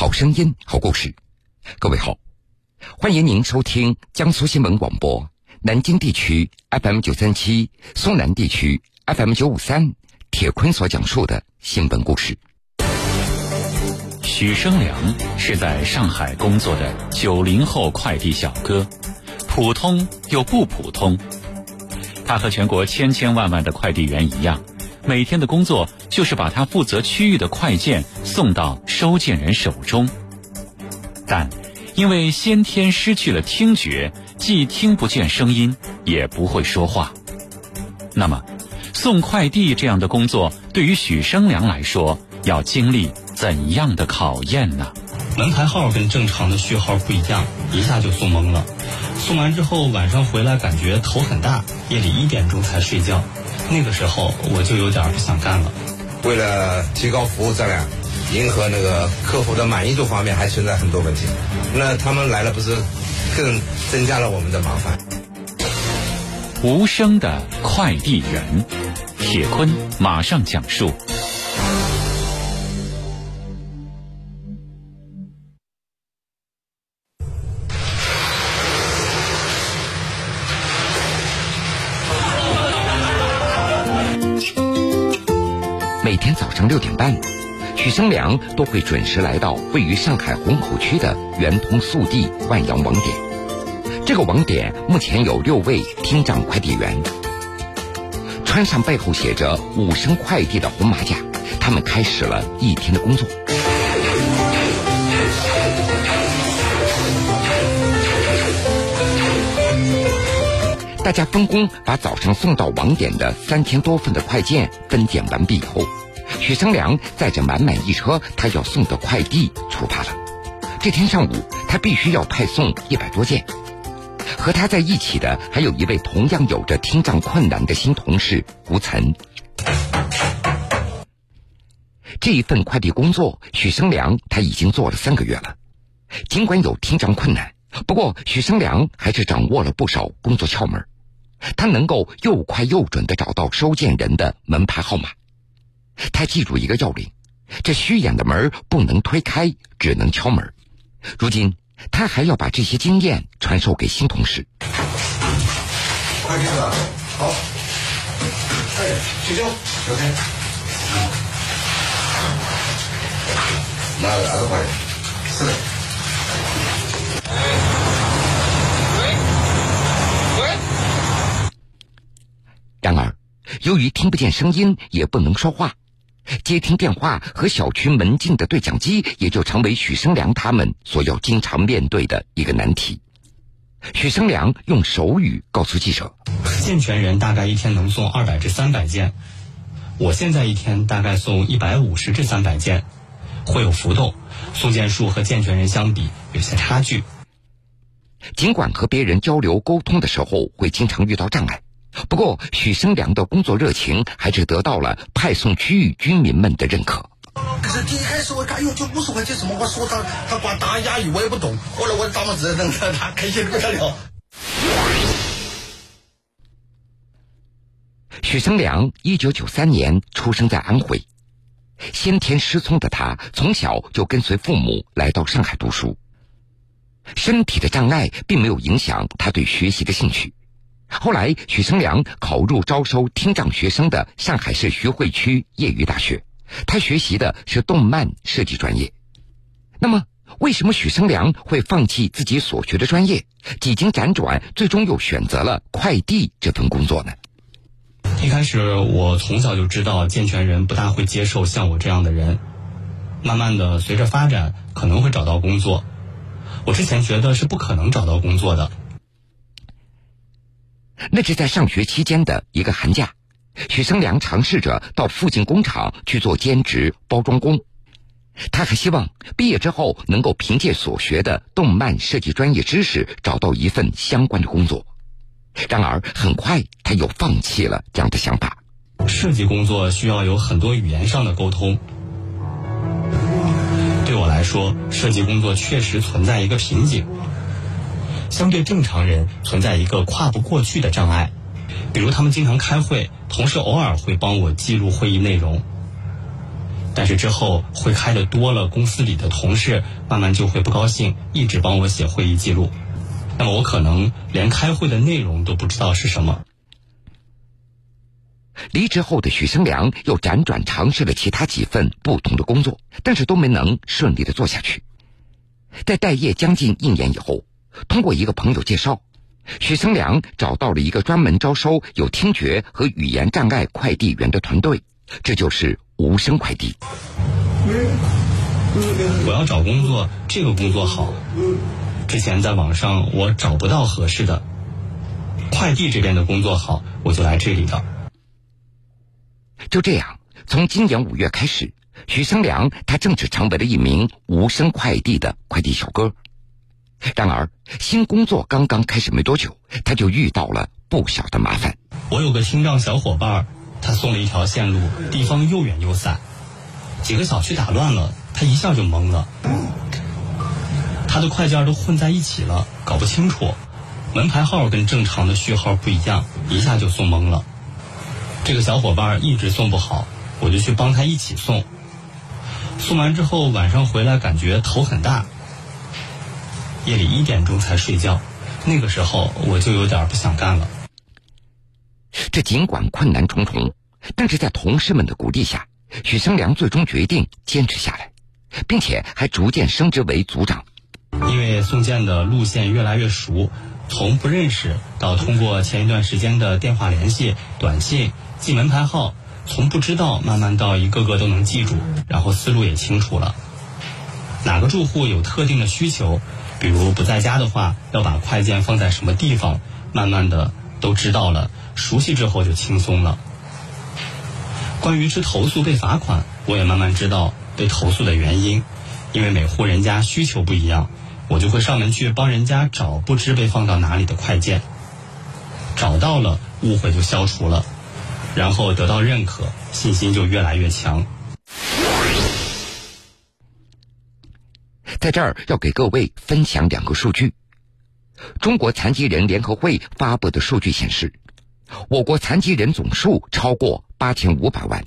好声音，好故事。各位好，欢迎您收听江苏新闻广播南京地区 FM 九三七、苏南地区 FM 九五三。铁坤所讲述的新闻故事。许生良是在上海工作的九零后快递小哥，普通又不普通。他和全国千千万万的快递员一样，每天的工作就是把他负责区域的快件送到收件人手中。但因为先天失去了听觉，既听不见声音，也不会说话，那么。送快递这样的工作，对于许生良来说，要经历怎样的考验呢？门牌号跟正常的序号不一样，一下就送懵了。送完之后，晚上回来感觉头很大，夜里一点钟才睡觉。那个时候我就有点不想干了。为了提高服务质量，迎合那个客户的满意度方面，还存在很多问题。那他们来了，不是更增加了我们的麻烦？无声的快递员，铁坤马上讲述。每天早上六点半，许生良都会准时来到位于上海虹口区的圆通速递万阳网点。这个网点目前有六位厅长快递员，穿上背后写着“五声快递”的红马甲，他们开始了一天的工作。大家分工把早上送到网点的三千多份的快件分拣完毕以后，许生良载着满满一车他要送的快递出发了。这天上午，他必须要派送一百多件。和他在一起的还有一位同样有着听障困难的新同事吴岑。这一份快递工作，许生良他已经做了三个月了。尽管有听障困难，不过许生良还是掌握了不少工作窍门。他能够又快又准的找到收件人的门牌号码。他记住一个要领：这虚掩的门不能推开，只能敲门。如今。他还要把这些经验传授给新同事。快点了，好，哎，起脚，OK，拿个二十块，是的。由于听不见声音，也不能说话。接听电话和小区门禁的对讲机，也就成为许生良他们所要经常面对的一个难题。许生良用手语告诉记者：“健全人大概一天能送二百至三百件，我现在一天大概送一百五十至三百件，会有浮动，送件数和健全人相比有些差距。尽管和别人交流沟通的时候会经常遇到障碍。”不过，许生良的工作热情还是得到了派送区域居民们的认可。可是第一开始我看，哟，就五十块钱什么？我说他他光打哑语，我也不懂。后来我打嘛字，等他他开心不得了。许生良一九九三年出生在安徽，先天失聪的他从小就跟随父母来到上海读书。身体的障碍并没有影响他对学习的兴趣。后来，许生良考入招收听障学生的上海市徐汇区业余大学，他学习的是动漫设计专业。那么，为什么许生良会放弃自己所学的专业，几经辗转，最终又选择了快递这份工作呢？一开始，我从小就知道健全人不大会接受像我这样的人。慢慢的，随着发展，可能会找到工作。我之前觉得是不可能找到工作的。那是在上学期间的一个寒假，许生良尝试着到附近工厂去做兼职包装工。他还希望毕业之后能够凭借所学的动漫设计专业知识找到一份相关的工作。然而，很快他又放弃了这样的想法。设计工作需要有很多语言上的沟通，对我来说，设计工作确实存在一个瓶颈。相对正常人存在一个跨不过去的障碍，比如他们经常开会，同事偶尔会帮我记录会议内容，但是之后会开的多了，公司里的同事慢慢就会不高兴，一直帮我写会议记录。那么我可能连开会的内容都不知道是什么。离职后的许生良又辗转尝试了其他几份不同的工作，但是都没能顺利的做下去。在待业将近一年以后，通过一个朋友介绍，许生良找到了一个专门招收有听觉和语言障碍快递员的团队，这就是无声快递。我要找工作，这个工作好。之前在网上我找不到合适的，快递这边的工作好，我就来这里的。就这样，从今年五月开始，许生良他正式成为了一名无声快递的快递小哥。然而，新工作刚刚开始没多久，他就遇到了不小的麻烦。我有个听障小伙伴，他送了一条线路，地方又远又散，几个小区打乱了，他一下就懵了。他的快件都混在一起了，搞不清楚，门牌号跟正常的序号不一样，一下就送懵了。这个小伙伴一直送不好，我就去帮他一起送。送完之后，晚上回来感觉头很大，夜里一点钟才睡觉。那个时候我就有点不想干了。这尽管困难重重，但是在同事们的鼓励下，许生良最终决定坚持下来，并且还逐渐升职为组长。因为宋健的路线越来越熟，从不认识到通过前一段时间的电话联系、短信。记门牌号，从不知道慢慢到一个个都能记住，然后思路也清楚了。哪个住户有特定的需求，比如不在家的话，要把快件放在什么地方，慢慢的都知道了，熟悉之后就轻松了。关于吃投诉被罚款，我也慢慢知道被投诉的原因，因为每户人家需求不一样，我就会上门去帮人家找不知被放到哪里的快件，找到了，误会就消除了。然后得到认可，信心就越来越强。在这儿要给各位分享两个数据：中国残疾人联合会发布的数据显示，我国残疾人总数超过八千五百万，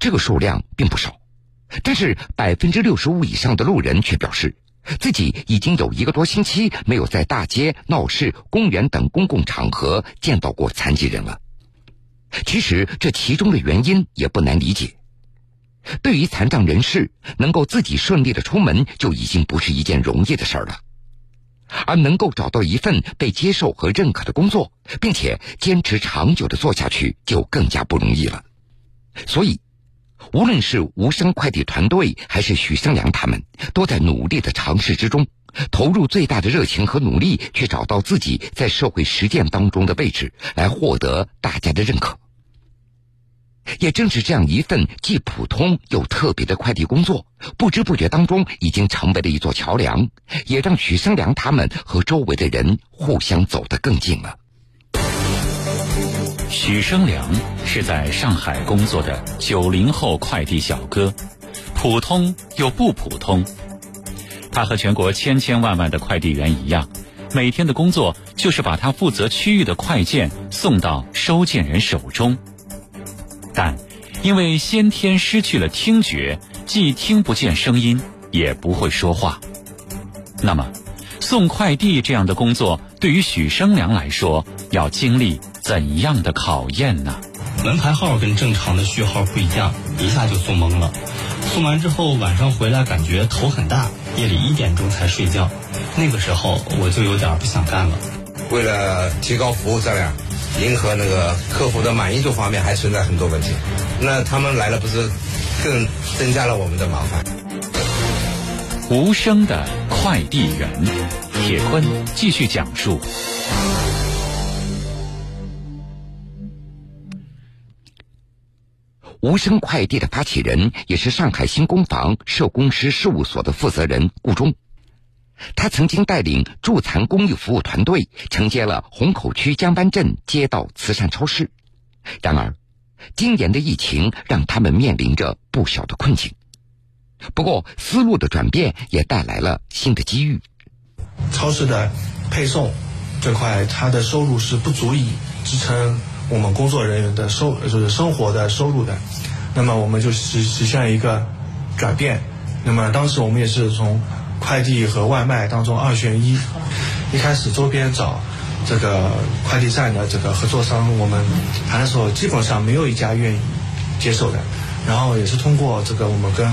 这个数量并不少。但是百分之六十五以上的路人却表示，自己已经有一个多星期没有在大街、闹市、公园等公共场合见到过残疾人了。其实这其中的原因也不难理解。对于残障人士，能够自己顺利的出门就已经不是一件容易的事儿了，而能够找到一份被接受和认可的工作，并且坚持长久的做下去，就更加不容易了。所以，无论是无声快递团队还是许生良他们，都在努力的尝试之中，投入最大的热情和努力，去找到自己在社会实践当中的位置，来获得大家的认可。也正是这样一份既普通又特别的快递工作，不知不觉当中已经成为了一座桥梁，也让许生良他们和周围的人互相走得更近了。许生良是在上海工作的九零后快递小哥，普通又不普通。他和全国千千万万的快递员一样，每天的工作就是把他负责区域的快件送到收件人手中。但因为先天失去了听觉，既听不见声音，也不会说话。那么，送快递这样的工作对于许生良来说，要经历怎样的考验呢？门牌号跟正常的序号不一样，一下就送懵了。送完之后，晚上回来感觉头很大，夜里一点钟才睡觉。那个时候我就有点不想干了。为了提高服务质量。迎合那个客户的满意度方面还存在很多问题，那他们来了不是更增加了我们的麻烦？无声的快递员，铁坤继续讲述。无声快递的发起人，也是上海新工房社工师事务所的负责人顾忠。他曾经带领助残公益服务团队承接了虹口区江湾镇街道慈善超市，然而，今年的疫情让他们面临着不小的困境。不过，思路的转变也带来了新的机遇。超市的配送这块，它的收入是不足以支撑我们工作人员的收，就是生活的收入的。那么我们就实实现一个转变。那么当时我们也是从快递和外卖当中二选一，一开始周边找这个快递站的这个合作商，我们谈的时候基本上没有一家愿意接受的。然后也是通过这个我们跟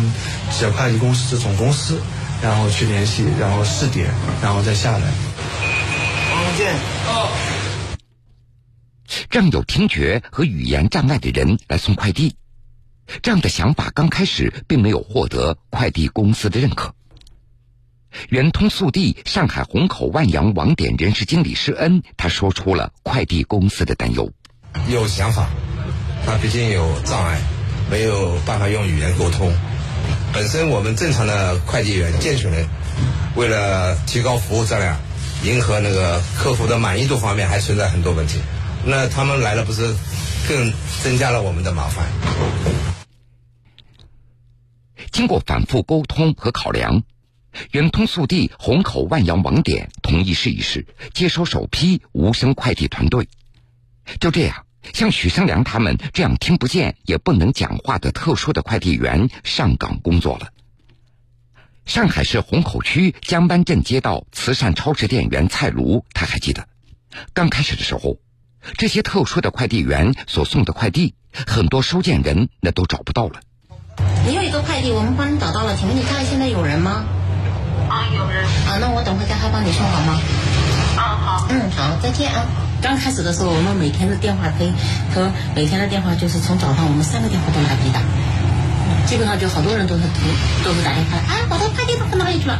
几个快递公司总公司，然后去联系，然后试点，然后再下来。王建，让有听觉和语言障碍的人来送快递，这样的想法刚开始并没有获得快递公司的认可。圆通速递上海虹口万阳网点人事经理施恩，他说出了快递公司的担忧：有想法，他毕竟有障碍，没有办法用语言沟通。本身我们正常的快递员健全人，为了提高服务质量，迎合那个客户的满意度方面，还存在很多问题。那他们来了，不是更增加了我们的麻烦？经过反复沟通和考量。圆通速递虹口万阳网点同意试一试接收首批无声快递团队。就这样，像许生良他们这样听不见也不能讲话的特殊的快递员上岗工作了。上海市虹口区江湾镇街道慈善超市店员蔡卢，他还记得，刚开始的时候，这些特殊的快递员所送的快递，很多收件人那都找不到了。你有一个快递，我们帮你找到了，请问你看现在有人吗？啊，有人啊，那我等会叫他帮你送好吗？啊，好。嗯，好，再见啊。刚开始的时候，我们每天的电话可以和每天的电话就是从早上我们三个电话都来回打，基本上就好多人都是都是打电话啊，我的快递到哪里去了？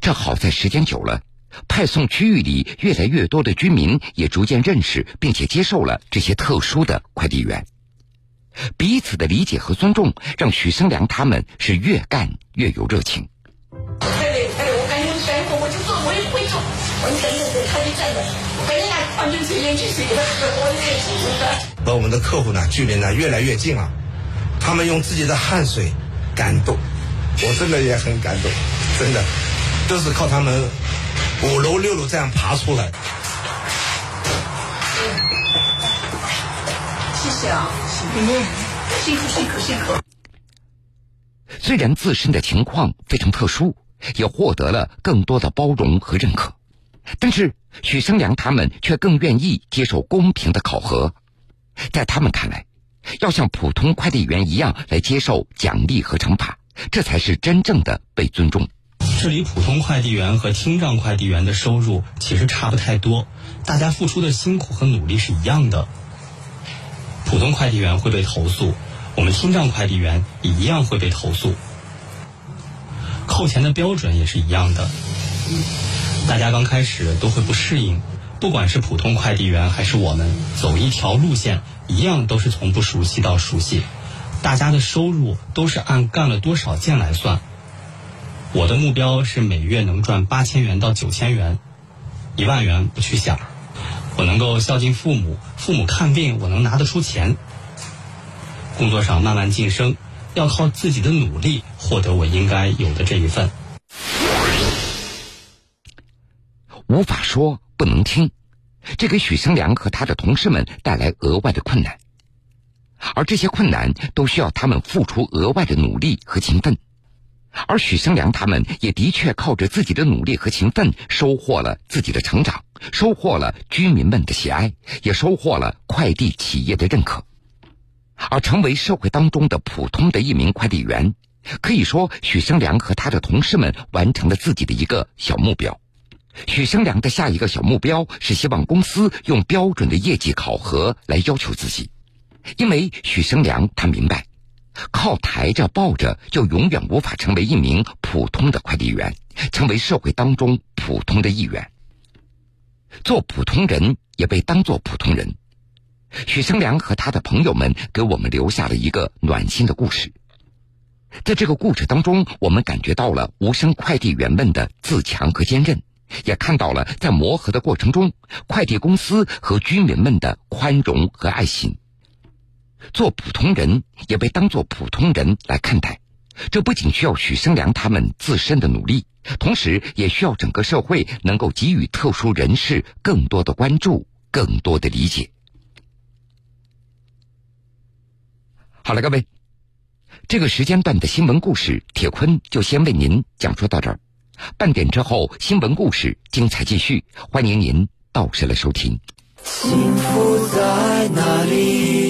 这好在时间久了，派送区域里越来越多的居民也逐渐认识并且接受了这些特殊的快递员，彼此的理解和尊重让许生良他们是越干越有热情。做。我等等等，他就站着，矿泉水进去水给他喝，我也是的。和我们的客户呢，距离呢越来越近了。他们用自己的汗水感动，我真的也很感动，真的都是靠他们五楼六楼这样爬出来。谢谢啊，辛苦辛苦辛苦。虽然自身的情况非常特殊，也获得了更多的包容和认可，但是许生良他们却更愿意接受公平的考核。在他们看来，要像普通快递员一样来接受奖励和惩罚，这才是真正的被尊重。这里普通快递员和听障快递员的收入其实差不太多，大家付出的辛苦和努力是一样的。普通快递员会被投诉。我们听障快递员也一样会被投诉，扣钱的标准也是一样的。大家刚开始都会不适应，不管是普通快递员还是我们走一条路线，一样都是从不熟悉到熟悉。大家的收入都是按干了多少件来算。我的目标是每月能赚八千元到九千元，一万元不去想。我能够孝敬父母，父母看病我能拿得出钱。工作上慢慢晋升，要靠自己的努力获得我应该有的这一份。无法说，不能听，这给许生良和他的同事们带来额外的困难，而这些困难都需要他们付出额外的努力和勤奋。而许生良他们也的确靠着自己的努力和勤奋，收获了自己的成长，收获了居民们的喜爱，也收获了快递企业的认可。而成为社会当中的普通的一名快递员，可以说许生良和他的同事们完成了自己的一个小目标。许生良的下一个小目标是希望公司用标准的业绩考核来要求自己，因为许生良他明白，靠抬着抱着就永远无法成为一名普通的快递员，成为社会当中普通的一员。做普通人也被当做普通人。许生良和他的朋友们给我们留下了一个暖心的故事。在这个故事当中，我们感觉到了无声快递员们的自强和坚韧，也看到了在磨合的过程中，快递公司和居民们的宽容和爱心。做普通人也被当做普通人来看待，这不仅需要许生良他们自身的努力，同时也需要整个社会能够给予特殊人士更多的关注、更多的理解。好了，各位，这个时间段的新闻故事，铁坤就先为您讲述到这儿。半点之后，新闻故事精彩继续，欢迎您到时来收听。幸福在哪里？